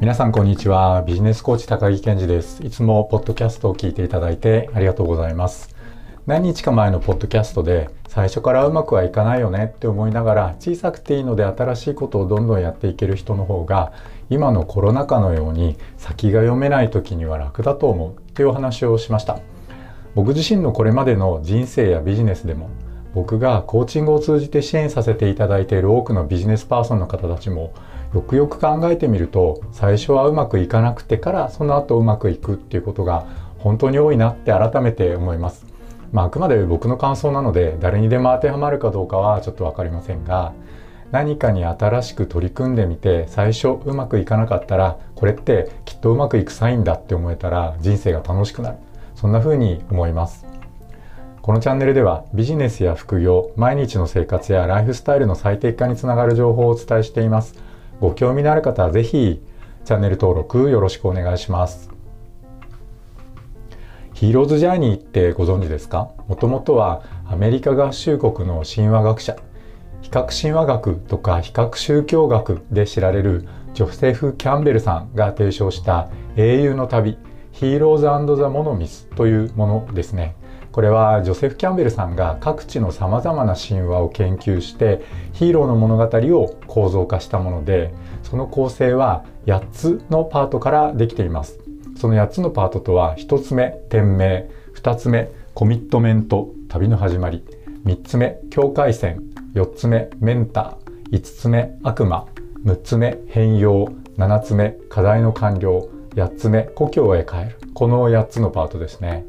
皆さんこんにちは。ビジネスコーチ高木健二です。いつもポッドキャストを聞いていただいてありがとうございます。何日か前のポッドキャストで最初からうまくはいかないよねって思いながら小さくていいので新しいことをどんどんやっていける人の方が今のコロナ禍のように先が読めない時には楽だと思うっていうお話をしました。僕自身のこれまでの人生やビジネスでも僕がコーチングを通じて支援させていただいている多くのビジネスパーソンの方たちもよくよく考えてみると最初はうまくいかなくてからその後うまくいくっていうことが本当に多いなって改めて思います。まあ、あくまで僕の感想なので誰にでも当てはまるかどうかはちょっと分かりませんが何かに新しく取り組んでみて最初うまくいかなかったらこれってきっとうまくいくサインだって思えたら人生が楽しくなるそんな風に思いますこのチャンネルではビジネスや副業毎日の生活やライフスタイルの最適化につながる情報をお伝えしていますご興味のある方はぜひチャンネル登録よろしくお願いします。ヒーローズジャーニーってご存知ですか？もともとはアメリカ合衆国の神話学者、比較神話学とか比較宗教学で知られるジョセフ・キャンベルさんが提唱した英雄の旅、ヒーローズザ・モノミスというものですね。これはジョセフ・キャンベルさんが各地のさまざまな神話を研究してヒーローの物語を構造化したものでその構成は8つのパートからできています。その8つのパートとは1つ目天命2つ目コミットメント旅の始まり3つ目境界線4つ目メンター5つ目悪魔6つ目変容7つ目課題の完了8つ目故郷へ帰る。この8つのパートですね。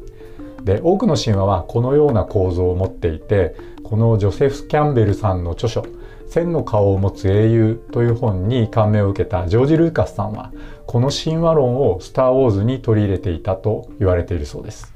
で多くの神話はこのような構造を持っていてこのジョセフ・キャンベルさんの著書「千の顔を持つ英雄」という本に感銘を受けたジョージ・ルーカスさんはこの神話論を「スター・ウォーズ」に取り入れていたと言われているそうです。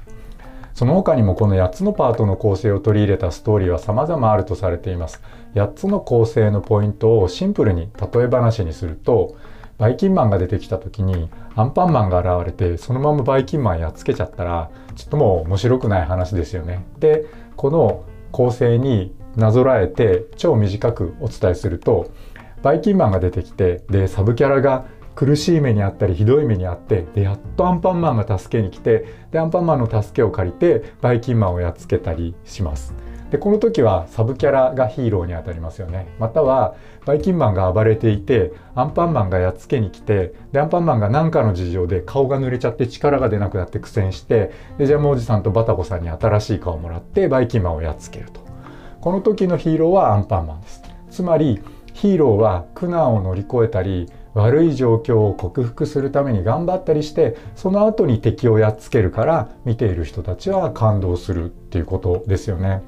その他にもこの8つのパートの構成を取り入れたストーリーは様々あるとされています。8つの構成のポイントをシンプルに例え話にするとバイキンマンが出てきた時にアンパンマンが現れてそのままバイキンマンやっつけちゃったらちょっともう面白くない話ですよね。でこの構成になぞらえて超短くお伝えするとバイキンマンが出てきてでサブキャラが苦しい目にあったりひどい目にあってでやっとアンパンマンが助けに来てでアンパンマンの助けを借りてバイキンマンをやっつけたりします。でこの時はサブキャラがヒーローにあたりますよね。またはバイキンマンが暴れていてアンパンマンがやっつけに来てでアンパンマンが何かの事情で顔が濡れちゃって力が出なくなって苦戦してでジャムおじさんとバタコさんに新しい顔をもらってバイキンマンをやっつけると。この時のヒーローはアンパンマンです。つまりヒーローは苦難を乗り越えたり悪い状況を克服するために頑張ったりしてその後に敵をやっつけるから見ている人たちは感動するっていうことですよね。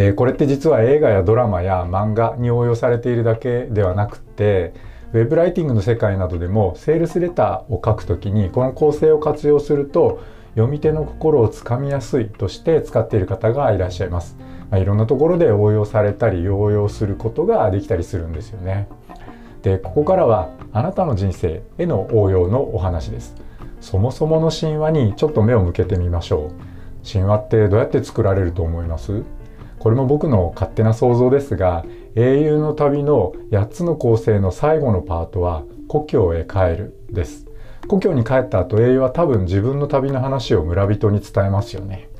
でこれって実は映画やドラマや漫画に応用されているだけではなくてウェブライティングの世界などでもセールスレターを書くときにこの構成を活用すると読み手の心をつかみやすいとして使っている方がいらっしゃいます。まあ、いろんなところで応用されたり応用することができたりするんですよね。でここからはあなたの人生への応用のお話です。そもそもの神話にちょっと目を向けてみましょう。神話ってどうやって作られると思います？これも僕の勝手な想像ですが英雄の旅の8つの構成の最後のパートは故郷へ帰るです。故郷に帰った後英雄は多分自分の旅の話を村人に伝えますよね。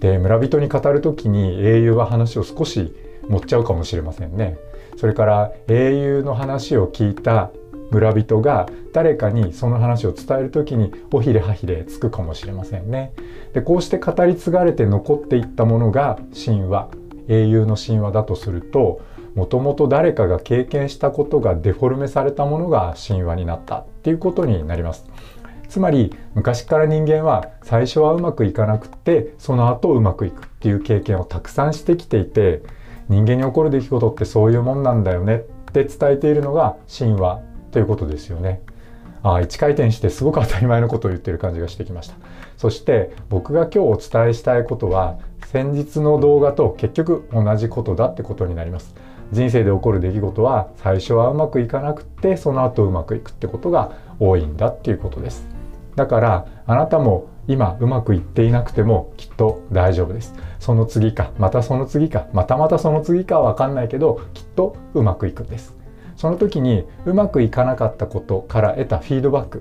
で村人に語る時に英雄は話を少し持っちゃうかもしれませんね。それから英雄の話を聞いた村人が誰かにその話を伝える時におひれはひれつくかもしれませんね。でこうして語り継がれて残っていったものが神話。英雄の神話だとするともともと誰かが経験したことがデフォルメされたものが神話になったっていうことになりますつまり昔から人間は最初はうまくいかなくってその後うまくいくっていう経験をたくさんしてきていて人間に起こる出来事ってそういうもんなんだよねって伝えているのが神話ということですよね。あ1回転してすごく当たり前のことを言ってる感じがしてきました。そして僕が今日お伝えしたいことは先日の動画と結局同じことだってことになります。人生で起こる出来事は最初はうまくいかなくてその後うまくいくってことが多いんだっていうことです。だからあなたも今うまくいっていなくてもきっと大丈夫ですその次かまたその次かまたまたその次かは分かんないけどきっとうまくいくんですその時にうまくいかなかったことから得たフィードバック。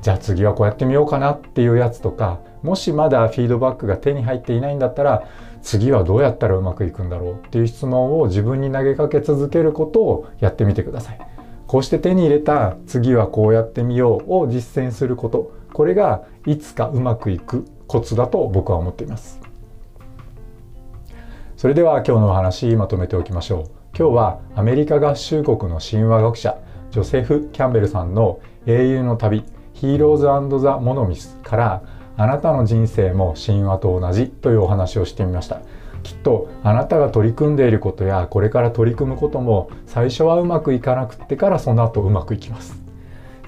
じゃあ次はこうやってみようかなっていうやつとかもしまだフィードバックが手に入っていないんだったら次はどうやったらうまくいくんだろうっていう質問を自分に投げかけ続けることをやってみてください。こうして手に入れた次はこうやってみようを実践すること。これがいつかうまくいくコツだと僕は思っています。それでは今日のお話まとめておきましょう。今日はアメリカ合衆国の神話学者ジョセフ・キャンベルさんの英雄の旅ヒーローズザ・モノミスからあなたの人生も神話と同じというお話をしてみました。きっとあなたが取り組んでいることやこれから取り組むことも最初はうまくいかなくってからその後うまくいきます。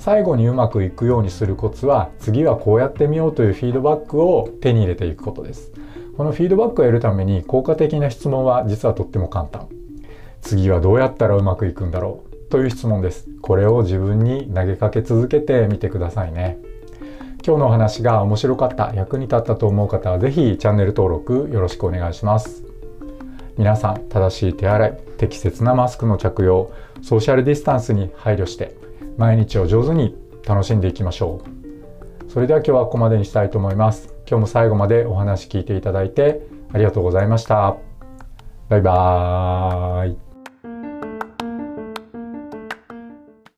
最後にうまくいくようにするコツは次はこうやってみようというフィードバックを手に入れていくことです。このフィードバックを得るために効果的な質問は実はとっても簡単。次はどうやったらうまくいくんだろうという質問です。これを自分に投げかけ続けてみてくださいね。今日のお話が面白かった役に立ったと思う方は是非チャンネル登録よろしくお願いします。皆さん正しい手洗い適切なマスクの着用ソーシャルディスタンスに配慮して毎日を上手に楽しんでいきましょう。それでは今日はここまでにしたいと思います。今日も最後までお話聞いていただいてありがとうございました。バイバーイ。